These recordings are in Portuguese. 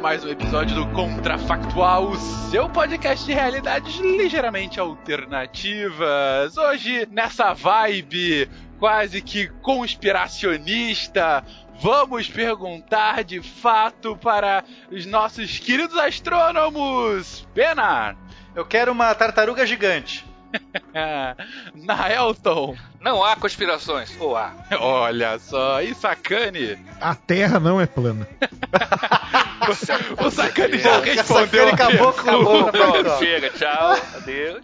Mais um episódio do Contrafactual, o seu podcast de realidades ligeiramente alternativas. Hoje, nessa vibe quase que conspiracionista, vamos perguntar de fato para os nossos queridos astrônomos. Pena! Eu quero uma tartaruga gigante. Na Elton. Não há conspirações. Ou há. Olha só, e Sacane? A Terra não é plana. o Sacane já respondeu. acabou com Acabou, pronto, chega, tchau, adeus.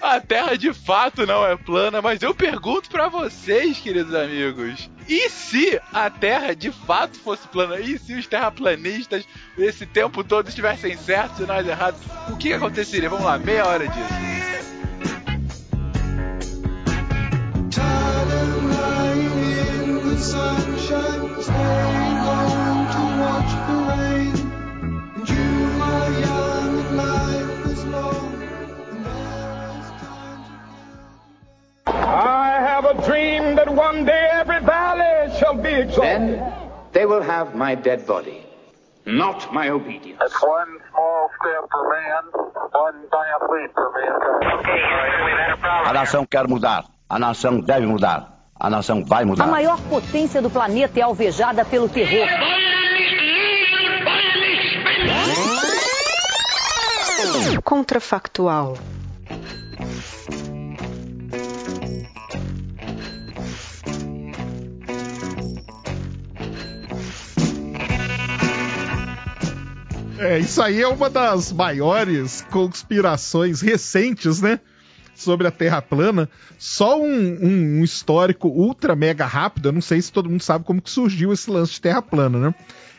A Terra de fato não é plana, mas eu pergunto para vocês, queridos amigos. E se a Terra de fato fosse plana? E se os terraplanistas esse tempo todo estivessem certos e nós errados? O que aconteceria? Vamos lá, meia hora disso. Have a dream that one day every valley shall be exalted. Then they will have my dead body, not my obedience. It's one small step for man, one giant leap for mankind. Okay, Houston, we've had a problem. A nação quer mudar. A nação deve mudar. A nação vai mudar. A maior potência do planeta é alvejada pelo terror. Contrafactual. É, isso aí é uma das maiores conspirações recentes, né? Sobre a Terra plana. Só um, um, um histórico ultra mega rápido. Eu não sei se todo mundo sabe como que surgiu esse lance de Terra plana, né?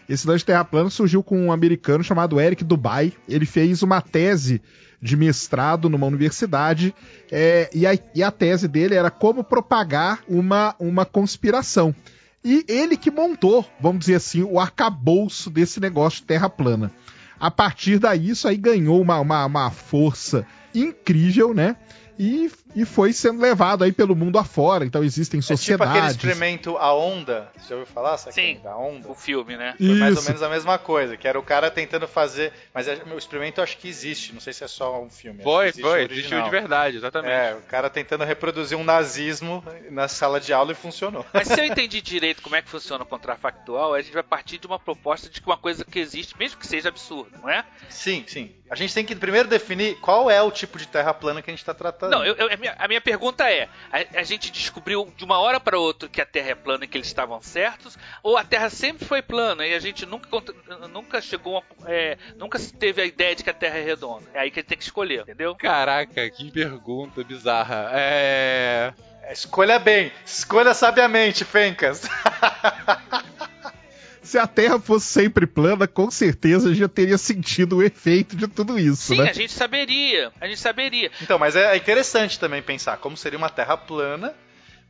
Esse lance de Terra plana surgiu com um americano chamado Eric Dubai. Ele fez uma tese de mestrado numa universidade é, e, a, e a tese dele era como propagar uma, uma conspiração. E ele que montou, vamos dizer assim, o arcabouço desse negócio de terra plana. A partir daí, isso aí ganhou uma, uma, uma força incrível, né? E, e foi sendo levado aí pelo mundo afora. Então existem É tipo sociedades. aquele experimento A Onda. Você já ouviu falar? Sabe Sim. aquele Da Onda? O filme, né? Foi mais ou Isso. menos a mesma coisa, que era o cara tentando fazer. Mas é- o experimento eu acho que existe, não sei se é só um filme. Foi, existe foi, existiu de verdade, exatamente. É, o cara tentando reproduzir um nazismo na sala de aula e funcionou. Mas se eu entendi direito como é que funciona o contrafactual, a gente vai partir de uma proposta de que uma coisa que existe, mesmo que seja absurda, não é? Sim, sim. A gente tem que primeiro definir qual é o tipo de terra plana que a gente está tratando. Não, eu- eu- a, minha, a minha pergunta é: a, a gente descobriu de uma hora para outra que a Terra é plana e que eles estavam certos, ou a Terra sempre foi plana e a gente nunca, nunca chegou, a, é, nunca teve a ideia de que a Terra é redonda? É aí que a gente tem que escolher, entendeu? Caraca, que pergunta bizarra. É. Escolha bem, escolha sabiamente, Fencas. Se a Terra fosse sempre plana, com certeza já teria sentido o efeito de tudo isso, Sim, né? a gente saberia, a gente saberia. Então, mas é interessante também pensar como seria uma terra plana.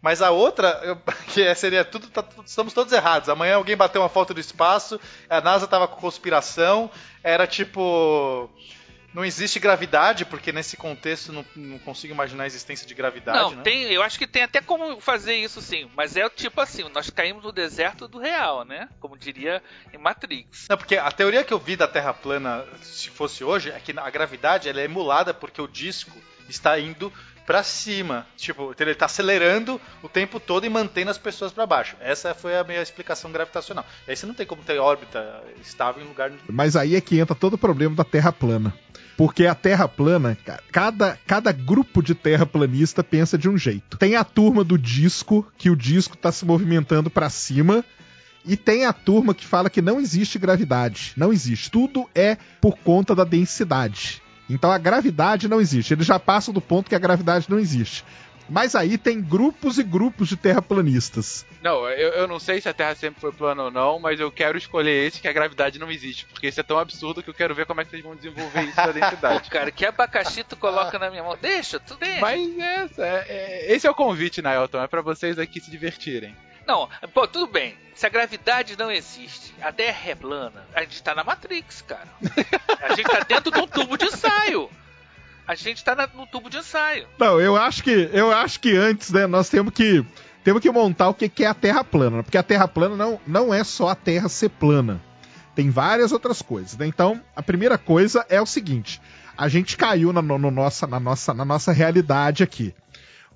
Mas a outra, que é- seria tudo, tá tudo- estamos todos errados. Amanhã alguém bateu uma foto do espaço, a NASA tava com conspiração, era tipo Não existe gravidade, porque nesse contexto não, não consigo imaginar a existência de gravidade, Não, né? tem, eu acho que tem até como fazer isso sim, mas é tipo assim, nós caímos no deserto do real, né? Como diria em Matrix. Não, porque a teoria que eu vi da Terra plana, se fosse hoje, é que a gravidade ela é emulada porque o disco está indo pra cima. Tipo, ele tá acelerando o tempo todo e mantendo as pessoas pra baixo. Essa foi a minha explicação gravitacional. Aí você não tem como ter órbita estável em lugar. Mas aí é que entra todo o problema da Terra plana. Porque a Terra plana, ca- cada, cada grupo de terraplanista pensa de um jeito. Tem a turma do disco, que o disco está se movimentando para cima, e tem a turma que fala que não existe gravidade. Não existe. Tudo é por conta da densidade. Então a gravidade não existe. Eles já passam do ponto que a gravidade não existe. Mas aí tem grupos e grupos de terraplanistas. Não, eu, eu não sei se a Terra sempre foi plana ou não, mas eu quero escolher esse que a gravidade não existe. Porque esse é tão absurdo que eu quero ver como é que vocês vão desenvolver isso da densidade. Cara, que abacaxi tu coloca na minha mão? Deixa, tu deixa. Mas essa, é, é- esse é o convite, Nailton. É pra vocês aqui se divertirem. Não, pô, tudo bem. Se a gravidade não existe, a Terra é plana, a gente tá na Matrix, cara. A gente tá dentro de um tubo de ensaio. A gente tá na- no tubo de ensaio. Não, eu acho que eu acho que antes, né, nós temos que temos que montar o que é a Terra plana, né? porque a Terra plana não, não é só a Terra ser plana. Tem várias outras coisas, né? Então, a primeira coisa é o seguinte: a gente caiu na, no- no nossa, na, nossa, na nossa realidade aqui.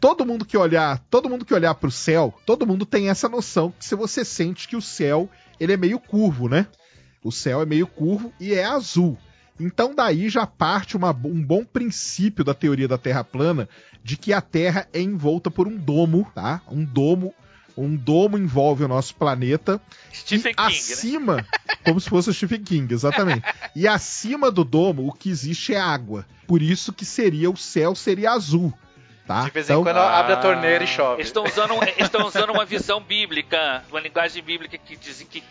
Todo mundo que olhar, todo mundo que olhar para o céu, todo mundo tem essa noção que se você sente que o céu ele é meio curvo, né? O céu é meio curvo e é azul. Então daí já parte uma- um bom princípio da teoria da Terra plana de que a Terra é envolta por um domo, tá? Um domo, um domo envolve o nosso planeta. Stephen King, né? acima, como se fosse o Stephen King, exatamente. E acima do domo o que existe é água. Por isso que seria o céu seria azul, tá? De vez em quando abre a torneira e chove. Eles estão usando, estão usando uma visão bíblica, uma linguagem bíblica que dizem que,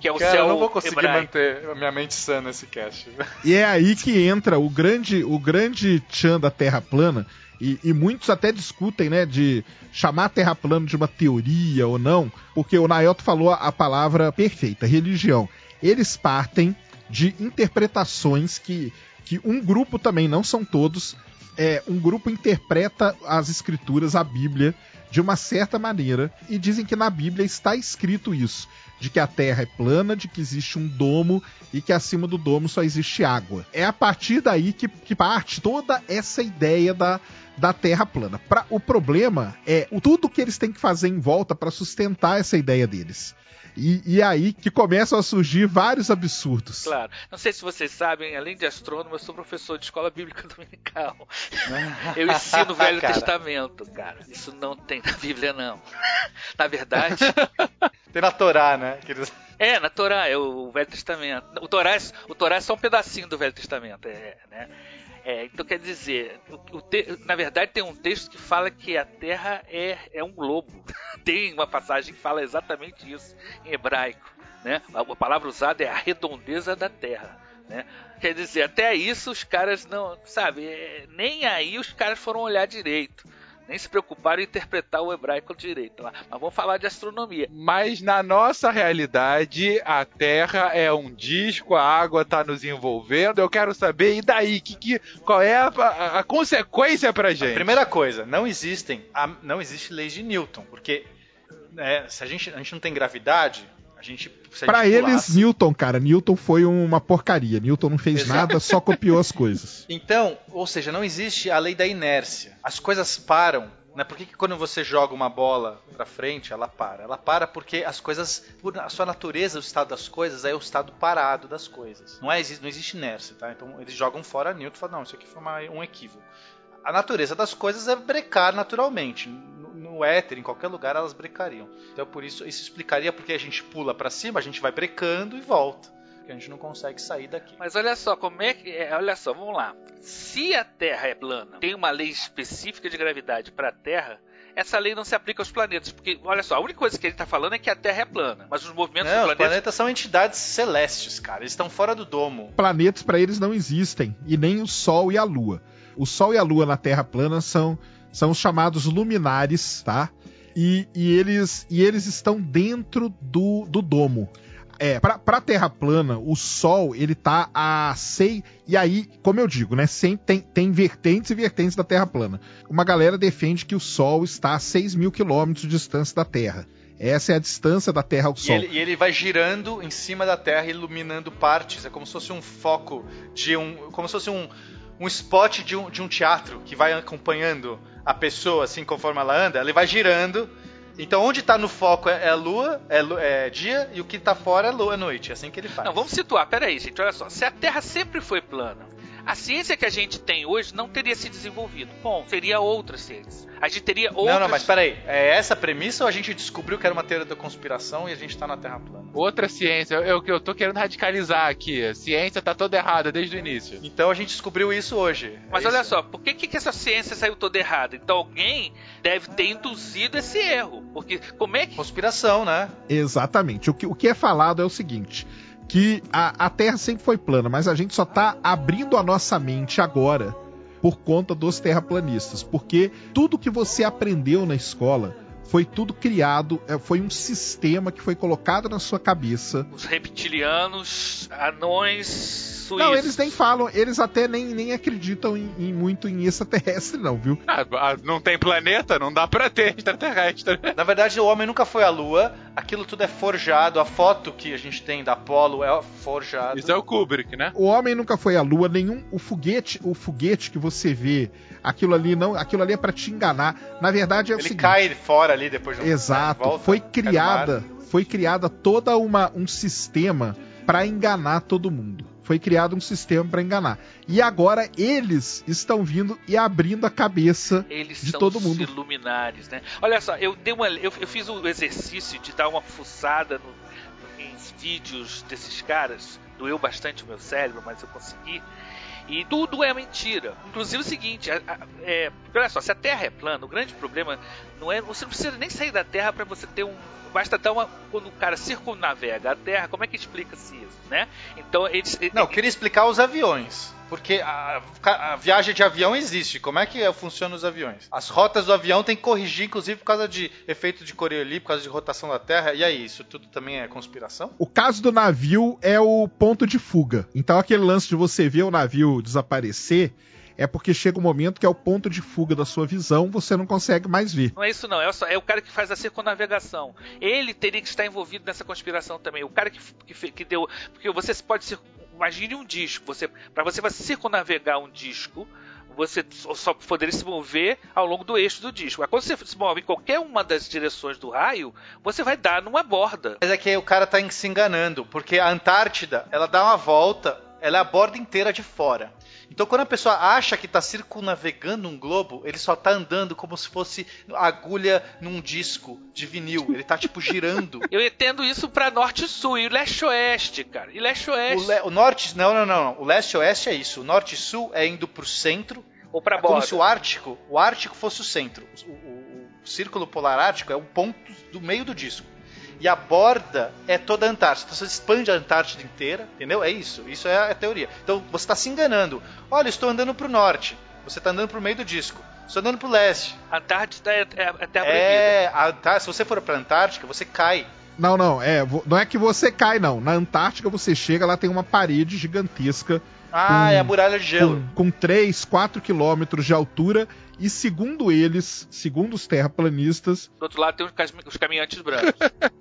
que é o Cara, céu eu não vou conseguir hebraico. manter a minha mente sã nesse cast. E é aí que entra o grande, o grande tchan da Terra plana. E, e muitos até discutem, né, de chamar a Terra plana de uma teoria ou não, porque o Nayoto falou a, a palavra perfeita, religião. Eles partem de interpretações que, que um grupo também, não são todos, é, um grupo interpreta as escrituras, a Bíblia, de uma certa maneira, e dizem que na Bíblia está escrito isso, de que a Terra é plana, de que existe um domo e que acima do domo só existe água. É a partir daí que, que parte toda essa ideia da, da Terra plana. Pra, o problema é o tudo que eles têm que fazer em volta para sustentar essa ideia deles. E, e é aí que começam a surgir vários absurdos. Claro. Não sei se vocês sabem, além de astrônomo, eu sou professor de escola bíblica dominical. Eu ensino o Velho Cara. Testamento, cara. Isso não tem na Bíblia, não. Na verdade, Tem na Torá, né? Que eles- é, na Torá, é o Velho Testamento. O Torá, é, o Torá é só um pedacinho do Velho Testamento, é, né? É, então quer dizer, te- na verdade tem um texto que fala que a Terra é, é um globo. tem uma passagem que fala exatamente isso em hebraico, né? A, a palavra usada é a redondeza da Terra, né? Quer dizer, até isso os caras não, sabe, é, nem aí os caras foram olhar direito. Nem se preocuparam em interpretar o hebraico direito lá. Mas vamos falar de astronomia. Mas na nossa realidade, a Terra é um disco, a água tá nos envolvendo. Eu quero saber, e daí? Que, que, qual é a, a- a consequência pra gente? Primeira coisa, não existem, a- não existe leis de Newton, porque né, se a gente, a gente não tem gravidade, a gente se a Pra gente eles, Newton, cara, Newton foi uma porcaria. Newton não fez Exato. nada, só copiou as coisas. Então, ou seja, não existe a lei da inércia. As coisas param. Né? Por que, que quando você joga uma bola pra frente, ela para? Ela para porque as coisas, por a sua natureza, o estado das coisas é o estado parado das coisas. Não, é, não existe inércia, tá? Então eles jogam fora Newton e falam, não, isso aqui foi uma- um equívoco. A natureza das coisas é brecar naturalmente. No, éter, em qualquer lugar, elas brecariam. Então por isso, isso explicaria porque a gente pula pra cima, a gente vai brecando e volta. Porque a gente não consegue sair daqui. Mas olha só, como é que. é, olha só, vamos lá. Se a Terra é plana, tem uma lei específica de gravidade para a Terra, essa lei não se aplica aos planetas. Porque, olha só, a única coisa que ele está falando é que a Terra é plana. Mas os movimentos Não, do os planeta. planetas são entidades celestes, cara. Eles estão fora do domo. Planetas pra eles não existem, e nem o Sol e a Lua. O Sol e a Lua na Terra plana são, são os chamados luminares, tá? E, e eles, e eles estão dentro do, do domo. É, pra, pra Terra plana, o Sol, ele tá a 6. E aí, como eu digo, né? Tem, tem vertentes e vertentes da Terra plana. Uma galera defende que o Sol está a 6 mil quilômetros de distância da Terra. Essa é a distância da Terra ao E Sol. ele, e ele vai girando em cima da Terra, iluminando partes. É como se fosse um foco de um. Como se fosse um, um spot de um, de um teatro que vai acompanhando a pessoa, assim, conforme ela anda. Ele vai girando. Então, onde tá no foco é, é a lua, é, é dia, e o que tá fora é lua, é noite. É assim que ele faz. Não, vamos situar. Pera aí, gente. Olha só. Se a Terra sempre foi plana, a ciência que a gente tem hoje não teria se desenvolvido. Bom, seria outra ciência. A gente teria outras... Não, não, mas peraí. É essa a premissa ou a gente descobriu que era uma teoria da conspiração e a gente tá na Terra plana? Outra ciência, eu, eu, eu tô querendo radicalizar aqui. A ciência tá toda errada desde o início. Então a gente descobriu isso hoje. Mas É olha isso? só, por que, que essa ciência saiu toda errada? Então alguém deve ter induzido esse erro. Porque como é que. Conspiração, né? Exatamente. O que, o que é falado é o seguinte: que a, a Terra sempre foi plana, mas a gente só tá abrindo a nossa mente agora por conta dos terraplanistas. Porque tudo que você aprendeu na escola foi tudo criado, é, foi um sistema que foi colocado na sua cabeça. Os reptilianos, anões, suíços. Não, eles nem falam, eles até nem, nem acreditam em, em muito em extraterrestre, não, viu? Ah, ah, não tem planeta, não dá pra ter extraterrestre. Na verdade, o homem nunca foi à Lua. Aquilo tudo é forjado. A foto que a gente tem da Apollo é forjado. Isso é o Kubrick, né? O homem nunca foi à lua, nenhum o foguete, o foguete que você vê, aquilo ali não, aquilo ali é pra te enganar. Na verdade é o Ele seguinte, cai fora ali depois de um Exato, volta, foi criada, foi criada toda uma um sistema pra enganar todo mundo. Foi criado um sistema pra enganar. E agora eles estão vindo e abrindo a cabeça Eles de são todo mundo. iluminares, né? Olha só, eu dei uma, eu, eu fiz o exercício de dar uma fuçada no- em vídeos desses caras. Doeu bastante o meu cérebro, mas eu consegui. E tudo é mentira. Inclusive o seguinte, é, olha só, se a Terra é plana, o grande problema não é. Você não precisa nem sair da Terra para você ter um. Basta dar uma. Quando o cara circunnavega a Terra, como é que explica-se isso, né? Então eles. Não, eu queria explicar os aviões. Porque a, a viagem de avião existe. Como é que funcionam os aviões? As rotas do avião tem que corrigir, inclusive por causa de efeito de Coriolis, por causa de rotação da Terra. E aí, isso tudo também é conspiração? O caso do navio é o ponto de fuga. Então aquele lance de você ver o navio desaparecer é porque chega um momento que é o ponto de fuga da sua visão, você não consegue mais ver. Não é isso não, é, só, é o cara que faz a circunnavegação. Ele teria que estar envolvido nessa conspiração também. O cara que, que, que deu. Porque você pode ser. Imagine um disco. Você, para você circunnavegar um disco, você só- só poderia se mover ao longo do eixo do disco. Mas quando você se move em qualquer uma das direções do raio, você vai dar numa borda. Mas é que o cara tá se enganando, porque a Antártida, ela dá uma volta, ela é a borda inteira de fora. Então quando a pessoa acha que tá circunnavegando um globo, ele só tá andando como se fosse agulha num disco de vinil. Ele tá tipo girando. Eu entendo isso pra norte e sul e leste-oeste, cara. E O, leste-oeste. le- o norte, não, não, não. O leste e oeste é isso. O norte e sul é indo pro centro. Ou pra É como borda. se o Ártico, o Ártico fosse o centro. O, o- o círculo polar ártico é o ponto do meio do disco. E a borda é toda a Antártida. Então você expande a Antártida inteira, entendeu? É isso. Isso é a teoria. Então você está se enganando. Olha, eu estou andando para o norte. Você está andando para o meio do disco. Estou andando para o leste. Antártida é, é, é terra proibida. É, a Antártida, se você for para a Antártica, você cai. Não, não, é, não é que você cai, não. Na Antártica você chega, lá tem uma parede gigantesca Ah, Hum, é a muralha de gelo. com, com 3, 4 quilômetros de altura. E segundo eles, segundo os terraplanistas, Do outro lado tem os caminhantes brancos.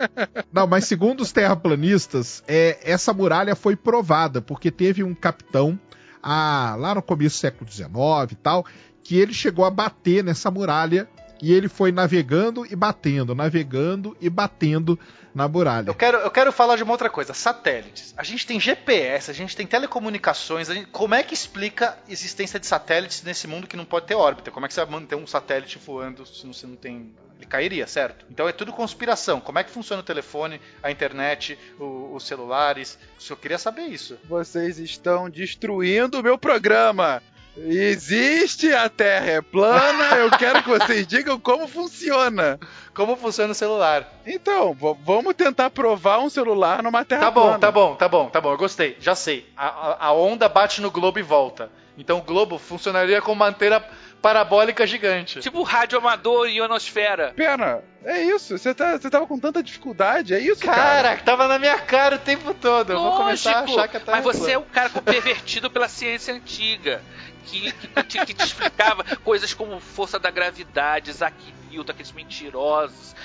Não, mas segundo os terraplanistas, é, essa muralha foi provada, porque teve um capitão ah, lá no começo do século XIX e tal, que ele chegou a bater nessa muralha e ele foi navegando e batendo, navegando e batendo na muralha. Eu quero, eu quero falar de uma outra coisa: satélites. A gente tem GPS, a gente tem telecomunicações. a gente- como é que explica a existência de satélites nesse mundo que não pode ter órbita? Como é que você vai manter um satélite voando se você não tem. Ele cairia, certo? Então é tudo conspiração. Como é que funciona o telefone, a internet, o- os celulares? Eu queria saber isso. Vocês estão destruindo o meu programa. Existe, a Terra é plana, eu quero que vocês digam como funciona. Como funciona o celular? Então, vamos tentar provar um celular numa Terra Tá bom, plana. tá bom, tá bom, tá bom, eu gostei, já sei. A, a- a onda bate no globo e volta. Então o globo funcionaria como uma antena parabólica gigante. Tipo rádio amador e ionosfera. Pena, é isso. Você tá, você tava com tanta dificuldade, é isso, cara? Cara, tava na minha cara o tempo todo. Eu vou começar a achar que a Terra mas você é um cara pervertido pela ciência antiga. Que, que, te- que te explicava coisas como força da gravidade, Isaac Newton, aqueles mentirosos,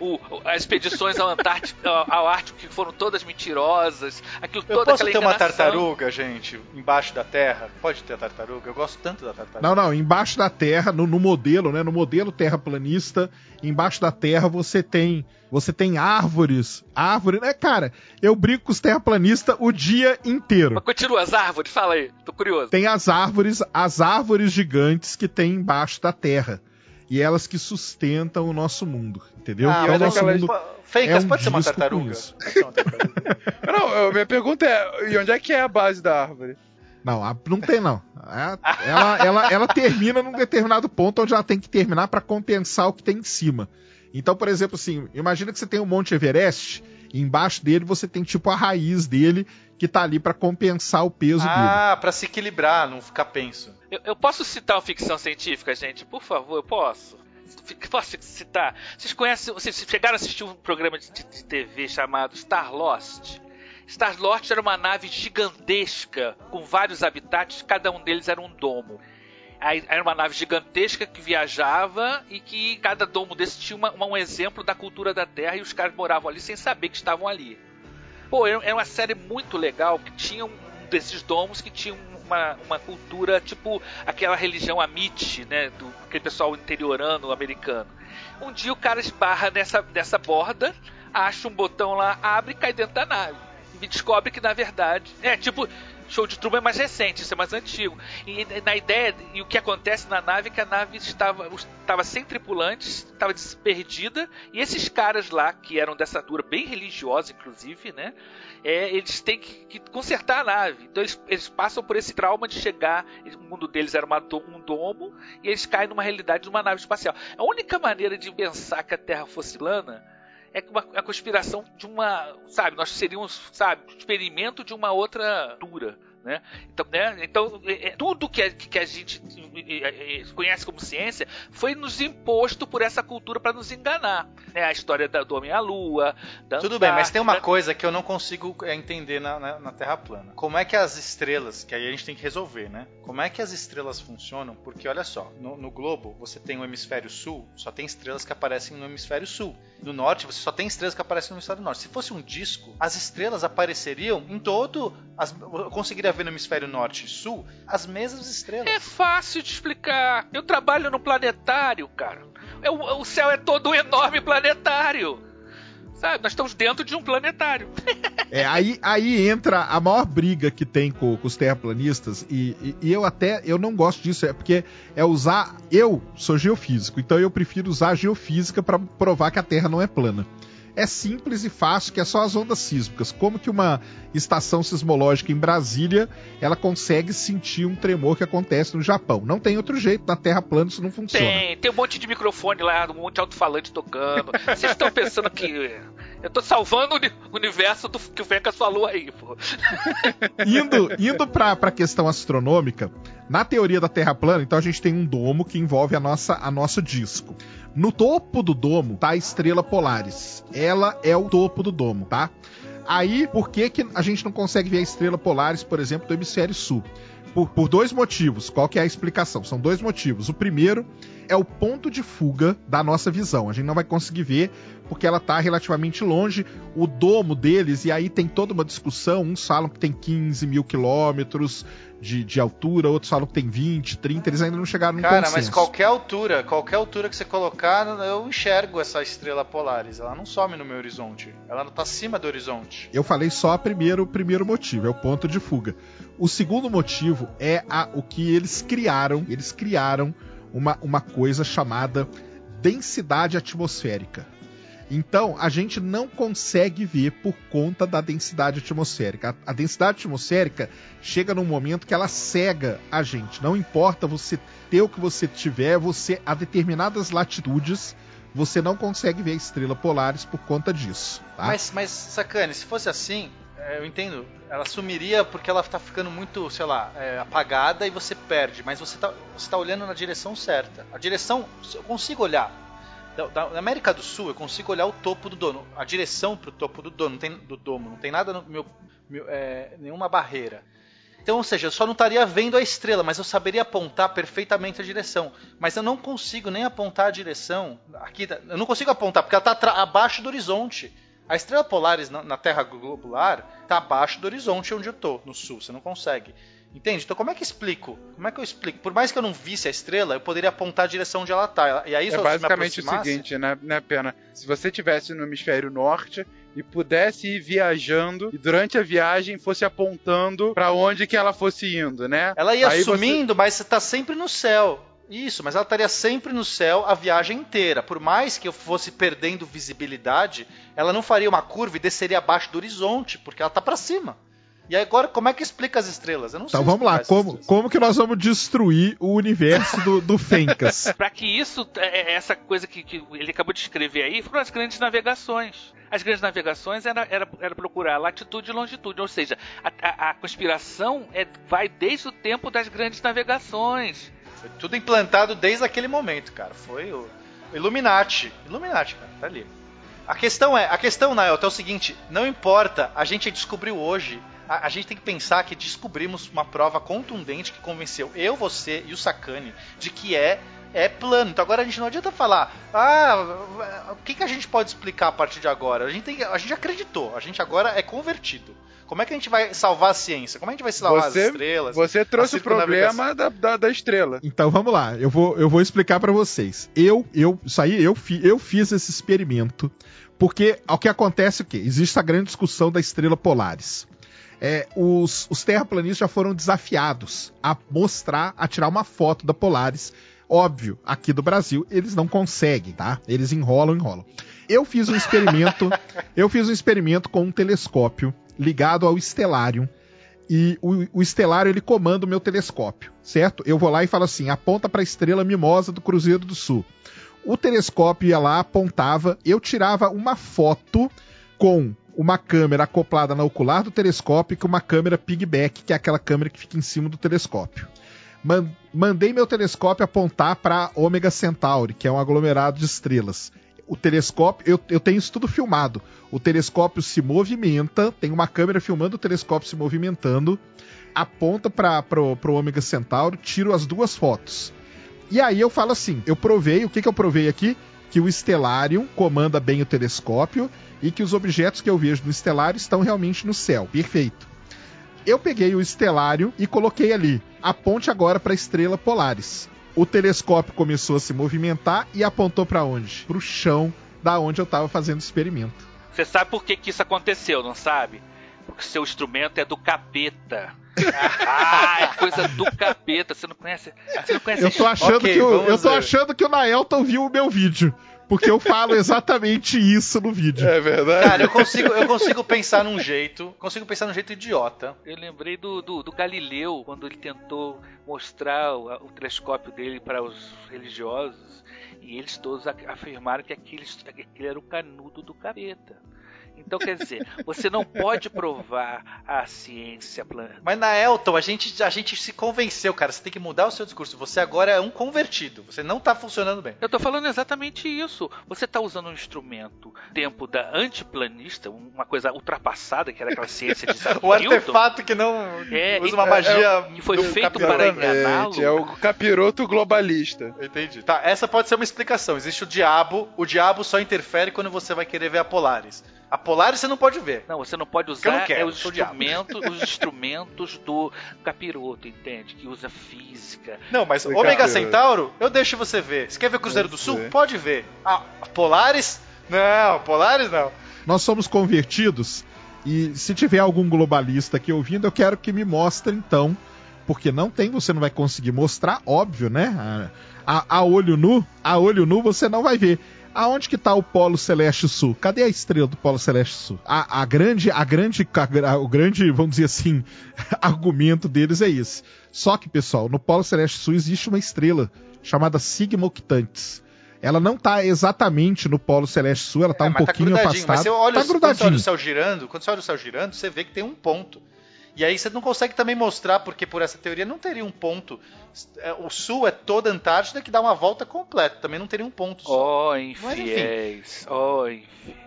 o- as expedições ao, Antártico, ao, ao Ártico que foram todas mentirosas, aquilo Eu toda posso aquela ter uma tartaruga, gente, embaixo da Terra? Pode ter a tartaruga? Eu gosto tanto da tartaruga. Não, não, embaixo da Terra, no, no modelo, né? No modelo terraplanista, embaixo da Terra você tem. Você tem árvores. Árvore, né, cara? Eu brinco com os terraplanistas o dia inteiro. Mas continua, as árvores, fala aí, tô curioso. Tem as árvores, as árvores gigantes que tem embaixo da Terra. E elas que sustentam o nosso mundo, entendeu? Ah, Então, mas o nosso aquelas- mundo Fencas, é um pode ser uma tartaruga? uma. Não, eu- minha pergunta é: e onde é que é a base da árvore? Não, a- não tem não. A- Ela, ela, ela termina num determinado ponto onde ela tem que terminar para compensar o que tem em cima. Então, por exemplo, assim, imagina que você tem o Monte Everest, e embaixo dele você tem tipo a raiz dele que tá ali para compensar o peso dele. ah, pra se equilibrar, não ficar penso. Eu, eu posso citar uma ficção científica, gente? Por favor, eu posso? Posso citar? Vocês conhecem, vocês chegaram a assistir um programa de, de TV chamado Star Lost? Star Lost era uma nave gigantesca com vários habitats, cada um deles era um domo. Era uma nave gigantesca que viajava e que cada domo desse tinha uma- um exemplo da cultura da Terra e os caras moravam ali sem saber que estavam ali. Pô, era uma série muito legal que tinha um desses domos que tinha uma, uma cultura tipo aquela religião Amit, né? Do aquele pessoal interiorano americano. Um dia o cara esbarra nessa, nessa borda, acha um botão lá, abre e cai dentro da nave. E descobre que na verdade. É tipo. Show de Truman é mais recente, isso é mais antigo. E na ideia, e o que acontece na nave é que a nave estava, estava sem tripulantes, estava desperdida, e esses caras lá, que eram dessa dura bem religiosa, inclusive, né? é, eles têm que, que consertar a nave. Então eles, eles passam por esse trauma de chegar. O mundo deles era uma um domo e eles caem numa realidade de uma nave espacial. A única maneira de pensar que a Terra fosse plana é uma, a conspiração de uma. Sabe, nós seríamos, sabe, experimento de uma outra cultura. Né? Então, né? então é, é, tudo que a, que a gente conhece como ciência foi nos imposto por essa cultura para nos enganar. Né? A história do homem à lua. Da Tudo bem, mas tem uma Antártida. coisa que eu não consigo é, entender na, na- na Terra plana. Como é que as estrelas, que aí a gente tem que resolver, né? Como é que as estrelas funcionam? Porque olha só, no, no globo você tem o hemisfério sul, só tem estrelas que aparecem no hemisfério sul. No norte você só tem estrelas que aparecem no hemisfério norte. Se fosse um disco, as estrelas apareceriam em todo. As, eu conseguiria ver no hemisfério norte e sul as mesmas estrelas. É fácil de explicar. Eu trabalho no planetário, cara. É o, o céu é todo um enorme planetário. Sabe? Nós estamos dentro de um planetário. É, aí, aí entra a maior briga que tem com, com os terraplanistas, e, e- e eu até eu não gosto disso, é porque é usar. Eu sou geofísico, então eu prefiro usar a geofísica para provar que a Terra não é plana. É simples e fácil, que é só as ondas sísmicas. Como que uma estação sismológica em Brasília ela consegue sentir um tremor que acontece no Japão? Não tem outro jeito, na Terra plana isso não funciona. Tem, tem um monte de microfone lá, um monte de alto-falante tocando. Vocês estão pensando que eu tô salvando o uni- o universo do que o Fencas falou aí, pô. indo indo para a questão astronômica, na teoria da Terra plana, então a gente tem um domo que envolve a nossa a nosso disco. No topo do domo tá a estrela Polaris. Ela é o topo do domo, tá? Aí, por que, que a gente não consegue ver a estrela Polaris, por exemplo, do hemisfério sul? Por, por dois motivos. Qual que é a explicação? São dois motivos. O primeiro é o ponto de fuga da nossa visão. A gente não vai conseguir ver porque ela está relativamente longe. O domo deles, e aí tem toda uma discussão. Uns falam que tem 15 mil quilômetros de, de altura, outros falam que tem 20, 30. Eles ainda não chegaram Cara, consenso. mas qualquer altura, qualquer altura que você colocar, eu enxergo essa estrela Polaris. Ela não some no meu horizonte. Ela não tá acima do horizonte. Eu falei só a primeiro, o primeiro motivo, é o ponto de fuga. O segundo motivo é a, o que eles criaram. Eles criaram uma, uma coisa chamada densidade atmosférica. Então, a gente não consegue ver por conta da densidade atmosférica. A, densidade atmosférica chega num momento que ela cega a gente. Não importa você ter o que você tiver, você a determinadas latitudes você não consegue ver a estrela Polaris por conta disso. Tá? Mas, mas, sacane, se fosse assim, É, eu entendo. Ela sumiria porque ela tá ficando muito, sei lá, é, apagada e você perde. Mas você tá, você tá olhando na direção certa. A direção, eu consigo olhar. Da, da- na América do Sul, eu consigo olhar o topo do dono. A direção pro topo do dono, tem, do domo. Não tem nada no meu, meu- é, nenhuma barreira. Então, ou seja, eu só não estaria vendo a estrela, mas eu saberia apontar perfeitamente a direção. Mas eu não consigo nem apontar a direção. Aqui, eu não consigo apontar, porque ela está abaixo do horizonte. A estrela polaris na, na Terra globular está abaixo do horizonte onde eu tô, no sul. Você não consegue. Entende? Então como é que explico? Como é que eu explico? Por mais que eu não visse a estrela, eu poderia apontar a direção onde ela tá. E aí, se É basicamente o aproximasse- seguinte, né, né, Pena? Se você tivesse no hemisfério norte e pudesse ir viajando e durante a viagem fosse apontando pra onde que ela fosse indo, né? Ela ia Aí você- sumindo, mas você tá sempre no céu. Isso, mas ela estaria sempre no céu a viagem inteira. Por mais que eu fosse perdendo visibilidade, ela não faria uma curva e desceria abaixo do horizonte, porque ela tá pra cima. E agora, como é que explica as estrelas? Eu não Então sei. vamos lá, como, como que nós vamos destruir o universo do, do Fencas? Para que isso, é- é essa coisa que, que ele acabou de escrever aí, foram as grandes navegações. As grandes navegações era, era, era procurar latitude e longitude, ou seja, a, a- a conspiração é, vai desde o tempo das grandes navegações. Foi tudo implantado desde aquele momento, cara. Foi o Illuminati. Illuminati, cara, tá ali. A questão é, a questão, Naelton, é o seguinte, não importa, a gente descobriu hoje, a, a gente tem que pensar que descobrimos uma prova contundente que convenceu eu, você e o Sakane de que é é plano. Então agora a gente não adianta falar, ah, o que, que a gente pode explicar a partir de agora? A gente, tem, a gente acreditou, a gente agora é convertido. Como é que a gente vai salvar a ciência? Como é que a gente vai salvar Você- as estrelas? Você trouxe o problema da, da, da estrela. Então vamos lá, eu vou, eu vou explicar pra vocês. Eu, eu, isso aí eu, fi, eu fiz esse experimento porque o que acontece é o quê? Existe a grande discussão da estrela Polaris. É, os, os terraplanistas já foram desafiados a mostrar, a tirar uma foto da Polaris. Óbvio, aqui do Brasil eles não conseguem, tá? Eles enrolam, enrolam. Eu fiz um experimento, eu fiz um experimento com um telescópio ligado ao Stellarium e o, o estelário ele comanda o meu telescópio, certo? Eu vou lá e falo assim: aponta para a estrela mimosa do Cruzeiro do Sul. O telescópio ia lá, apontava, eu tirava uma foto com uma câmera acoplada na ocular do telescópio e uma câmera pigback, que é aquela câmera que fica em cima do telescópio. Man- mandei meu telescópio apontar para Ômega Centauri, que é um aglomerado de estrelas. O telescópio, eu, eu tenho isso tudo filmado. O telescópio se movimenta, tem uma câmera filmando o telescópio se movimentando, aponta para pro Ômega Centauri, tiro as duas fotos. E aí eu falo assim, eu provei, o que, que eu provei aqui? Que o Stellarium comanda bem o telescópio e que os objetos que eu vejo no Stellarium estão realmente no céu. Perfeito. Eu peguei o Stellarium e coloquei ali. Aponte agora para a estrela Polaris. O telescópio começou a se movimentar e apontou para onde? Para o chão da onde eu estava fazendo o experimento. Você sabe por que, que isso aconteceu, não sabe? Porque seu instrumento é do capeta. Ah, é coisa do capeta. Você não conhece? Você não conhece Eu tô achando, Ok, que, o, eu tô ver. achando que o Naelton viu o meu vídeo. Porque eu falo exatamente isso no vídeo. É verdade. Cara, eu consigo, eu consigo pensar num jeito, consigo pensar num jeito idiota. Eu lembrei do, do, do Galileu, quando ele tentou mostrar o, o telescópio dele para os religiosos, e eles todos afirmaram que aquele, aquele era o canudo do capeta. Então, quer dizer, você não pode provar a ciência plana. Mas na Elton, a gente, a gente se convenceu, cara. Você tem que mudar o seu discurso. Você agora é um convertido. Você não tá funcionando bem. Eu tô falando exatamente isso. Você tá usando um instrumento tempo da antiplanista, uma coisa ultrapassada, que era aquela ciência de O artefato que não É, usa uma magia. que foi feito para enganá-lo. Exatamente, É o capiroto globalista. Entendi. Tá, essa pode ser uma explicação. Existe o diabo. O diabo só interfere quando você vai querer ver a Polaris. A Polaris você não pode ver. Não, você não pode eu usar não quero, é eu os, instrumentos, os instrumentos do capiroto, entende? Que usa física. Não, mas Foi Ômega capiroto. Centauro, eu deixo você ver. Você quer ver Cruzeiro do Sul? Pode ver. Ah, a Polaris? Não, Polaris não. Nós somos convertidos e se tiver algum globalista aqui ouvindo, eu quero que me mostre então. Porque não tem, você não vai conseguir mostrar, óbvio, né? A- a olho nu, a olho nu você não vai ver. Aonde que tá o Polo Celeste Sul? Cadê a estrela do Polo Celeste Sul? A, a grande, a grande, a- o grande, vamos dizer assim, argumento deles é esse. Só que, pessoal, no Polo Celeste Sul existe uma estrela chamada Sigma Octantes. ela não tá exatamente no Polo Celeste Sul, ela tá É, um mas pouquinho grudadinho. afastada. Mas você olha, tá quando você olha grudadinho. o céu girando, quando você olha o céu girando, você vê que tem um ponto. E aí você não consegue também mostrar, porque por essa teoria não teria um ponto. É, O sul é toda a Antártida que dá uma volta completa. Também não teria um ponto só. Oh, infiéis. Oh, infiéis.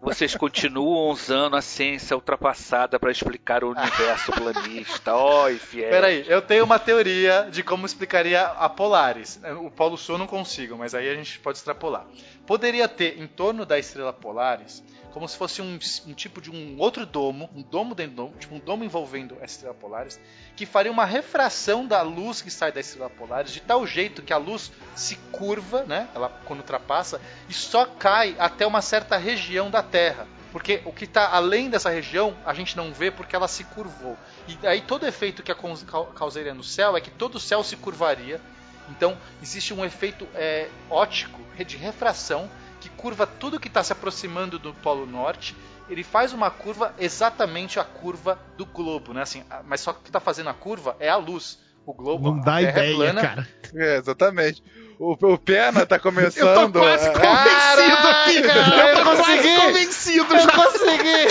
Vocês continuam usando a ciência ultrapassada para explicar o universo planista. Oh, infiéis. Peraí, eu tenho uma teoria de como explicaria a Polaris. O Polo Sul eu não consigo, mas aí a gente pode extrapolar. Poderia ter em torno da estrela Polaris como se fosse um, um tipo de um outro domo, um domo dentro do domo, tipo um domo envolvendo a estrela Polaris, que faria uma refração da luz que sai da estrela Polaris de tal jeito que a luz se curva, né? Ela quando ultrapassa e só cai até uma certa região da Terra. Porque o que está além dessa região a gente não vê porque ela se curvou. E aí todo efeito que a causaria no céu é que todo o céu se curvaria. Então existe um efeito é, óptico de refração que curva tudo que está se aproximando do Polo Norte. Ele faz uma curva exatamente a curva do globo, né? Assim, a- mas só que o que está fazendo a curva é a luz. O globo, Não a dá é ideia, plana. cara. É, exatamente. O, o Pena tá Eu começando. tô quase a- convencido aqui. Caraca, eu tô eu quase consegui. convencido Eu já. consegui!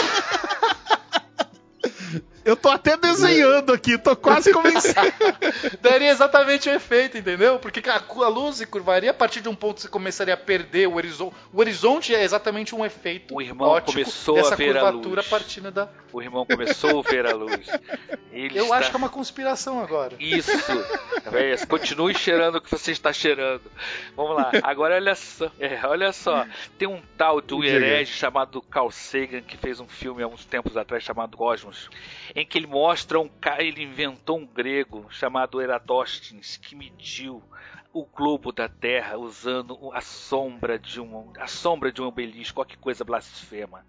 Eu tô até desenhando aqui, tô quase convencido. Daria exatamente o efeito, entendeu? Porque a, a luz se curvaria, a partir de um ponto você começaria a perder o horizonte. O horizonte é exatamente um efeito O irmão começou dessa a ver a curvatura luz. partindo da. O irmão começou a ver a luz. Ele Eu está- acho que é uma conspiração agora. Isso. É, continue cheirando o que você está cheirando. Vamos lá. Agora olha só. É, olha só. Tem um tal de um Diga. herege chamado Carl Sagan que fez um filme há uns tempos atrás chamado Cosmos, em que ele mostra um cara, ele inventou um grego chamado Eratosthenes que mediu o globo da Terra usando a sombra de um a sombra de um obelisco, olha que coisa blasfema,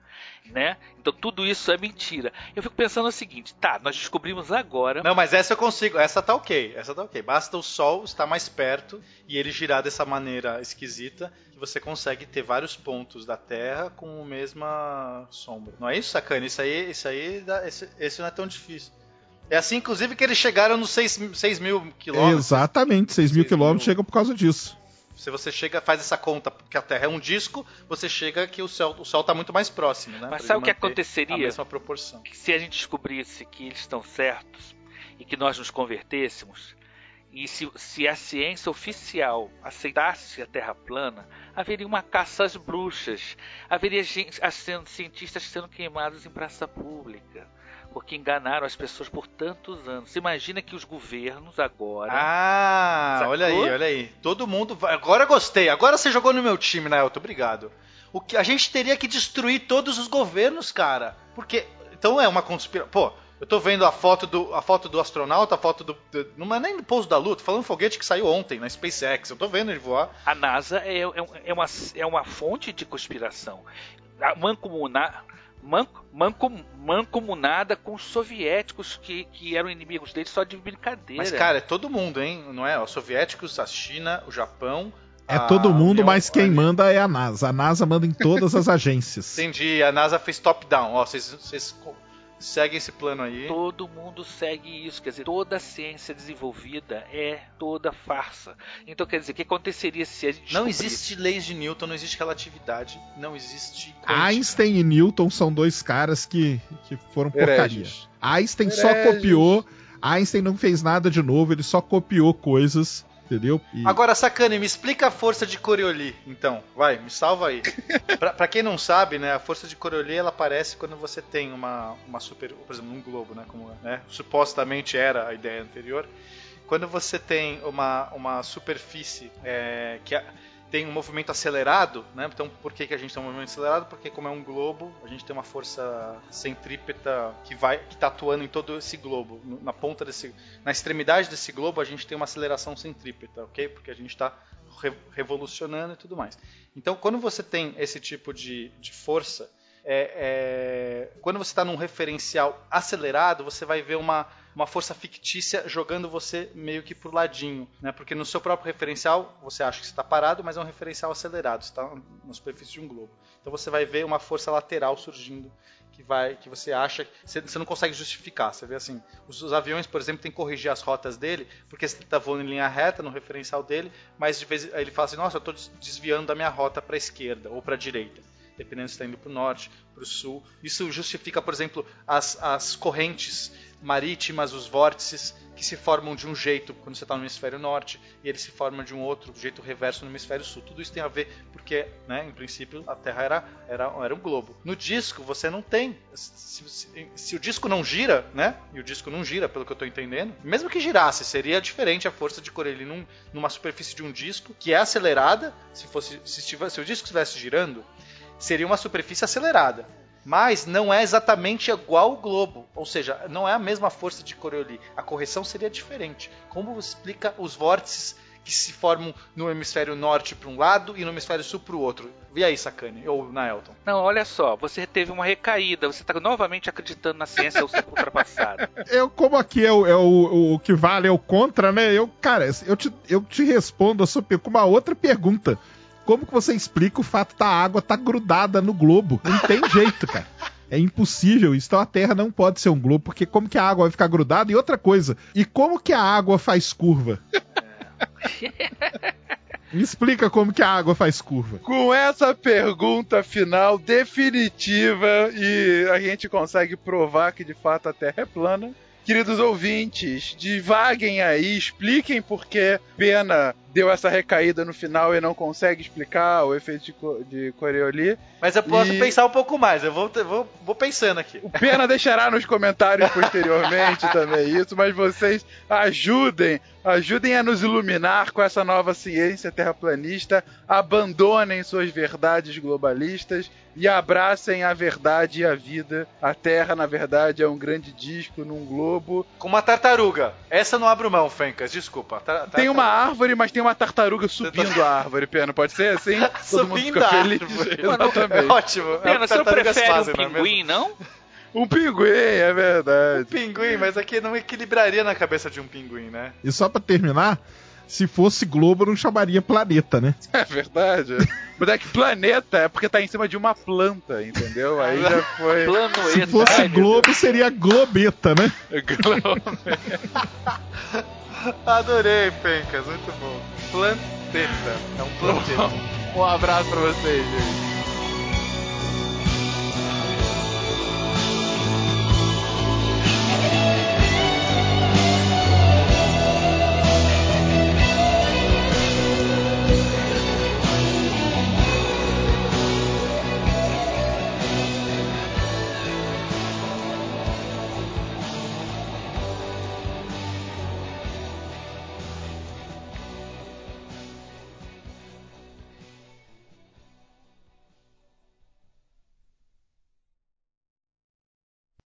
né? Então tudo isso é mentira. Eu fico pensando o seguinte, tá, nós descobrimos agora Não, mas essa eu consigo. Essa tá ok. Essa tá ok. Basta o Sol estar mais perto e ele girar dessa maneira esquisita que você consegue ter vários pontos da Terra com a mesma sombra. Não é isso, sacana? Isso aí, isso aí esse, esse não é tão difícil. É assim, inclusive, que eles chegaram nos 6, mil quilômetros. Exatamente, 6 mil Seis quilômetros mil. chegam por causa disso. Se você chega, faz essa conta que a Terra é um disco, você chega que o Sol, o Sol tá muito mais próximo, né? Mas Pra sabe o que aconteceria? A mesma proporção. que se a gente descobrisse que eles estão certos e que nós nos convertêssemos, e se, se a ciência oficial aceitasse a Terra plana, haveria uma caça às bruxas, haveria gente, sendo- cientistas sendo queimados em praça pública, porque enganaram as pessoas por tantos anos. Você imagina que os governos agora. Ah, Sacou? olha aí, olha aí. Todo mundo. vai- Agora gostei. Agora você jogou no meu time, Naelton. Obrigado. O que a gente teria que destruir todos os governos, cara. Porque então é uma conspiração. Pô, eu tô vendo a foto do a foto do astronauta, a foto do, do- não é nem do pouso da Lua, tô falando um foguete que saiu ontem na SpaceX. Eu tô vendo ele voar. A NASA é, é, é uma, é uma fonte de conspiração. A Mancomuna, man, mancom- mancomunada com os soviéticos que, que eram inimigos deles só de brincadeira. Mas cara, é todo mundo, hein? Não é? Os soviéticos, a China, o Japão. É a todo mundo, mas quem manda é a NASA. A NASA manda em todas as agências. Entendi. A NASA fez top-down. Ó, vocês- seguem esse plano aí. Todo mundo segue isso, quer dizer, toda a ciência desenvolvida é toda farsa. Então, quer dizer, o que aconteceria se a gente Não existe leis de Newton, não existe relatividade, não existe. quântica. Einstein e Newton são dois caras que, que foram porcaria. Hereges. Einstein só Hereges. copiou. Einstein não fez nada de novo, ele só copiou coisas, entendeu? E- Agora, Sakane, me explica a força de Coriolis, então. Vai, me salva aí. pra, pra quem não sabe, né, a força de Coriolis ela aparece quando você tem uma, uma super. Por exemplo, um globo, né? Como né, supostamente era a ideia anterior. Quando você tem uma, uma superfície é, que a- tem um movimento acelerado, né? Então, por que, que a gente tem um movimento acelerado? Porque como é um globo, a gente tem uma força centrípeta que vai que está atuando em todo esse globo, na ponta desse, na extremidade desse globo, a gente tem uma aceleração centrípeta, ok? Porque a gente está revolucionando e tudo mais. Então, quando você tem esse tipo de, de força, é, é, quando você está num referencial acelerado, você vai ver uma, uma força fictícia jogando você meio que pro ladinho, né? Porque no seu próprio referencial você acha que está parado, mas é um referencial acelerado, está na superfície de um globo. Então você vai ver uma força lateral surgindo que vai, que você acha, você, você não consegue justificar. Você vê assim, os, os aviões, por exemplo, tem que corrigir as rotas dele, porque você está voando em linha reta no referencial dele, mas de vez ele fala assim, nossa, eu estou desviando da minha rota para a esquerda ou para a direita dependendo se está indo para o norte, para o sul. Isso justifica, por exemplo, as, as correntes marítimas, os vórtices, que se formam de um jeito quando você está no hemisfério norte e eles se formam de um outro jeito reverso no hemisfério sul. Tudo isso tem a ver porque, né, em princípio, a Terra era, era, era um globo. No disco, você não tem. Se, se, se o disco não gira, né? E o disco não gira, pelo que eu estou entendendo, mesmo que girasse, seria diferente a força de Corelli num, numa superfície de um disco que é acelerada. Se, fosse, se, estivesse, se o disco estivesse girando, seria uma superfície acelerada. Mas não é exatamente igual ao globo, ou seja, não é a mesma força de Coriolis. A correção seria diferente. Como você explica os vórtices que se formam no hemisfério norte para um lado e no hemisfério sul para o outro? E aí, Sakane, ou Naelton? Não, olha só, você teve uma recaída, você está novamente acreditando na ciência ultrapassada. Eu, como aqui é, o, é o, o, que vale é o contra, né? Eu, cara, eu te, eu te respondo com uma outra pergunta. Como que você explica o fato da água estar tá grudada no globo? Não tem jeito, cara. É impossível isso. Então a Terra não pode ser um globo, porque como que a água vai ficar grudada? E outra coisa, e como que a água faz curva? Me explica como que a água faz curva. Com essa pergunta final definitiva e a gente consegue provar que de fato a Terra é plana. Queridos ouvintes, divaguem aí, expliquem por que Pena deu essa recaída no final e não consegue explicar o efeito de, co de Coriolis. Mas eu posso e... pensar um pouco mais, eu vou, vou, vou pensando aqui. O Pena deixará nos comentários posteriormente também isso, mas vocês ajudem, ajudem a nos iluminar com essa nova ciência terraplanista, abandonem suas verdades globalistas e abracem a verdade e a vida. A Terra, na verdade, é um grande disco num globo. Com uma tartaruga. Essa não abro mão, Fencas, desculpa. Tem uma árvore, mas tem uma tartaruga subindo a árvore, Pena. Pode ser assim? Todo mundo fica feliz. Exatamente. É ótimo. Pena, é você não prefere fazem, um pinguim, não? Um pinguim, é verdade. Um pinguim, mas aqui não equilibraria na cabeça de um pinguim, né? E só pra terminar, se fosse globo, não chamaria planeta, né? É verdade. Mas é que planeta é porque tá em cima de uma planta, entendeu? Aí já foi. Planoeta. Se fosse globo, seria globeta, né? Globeta. Adorei, Pencas, muito bom. Planteta. É um planeta. Um abraço pra vocês, gente.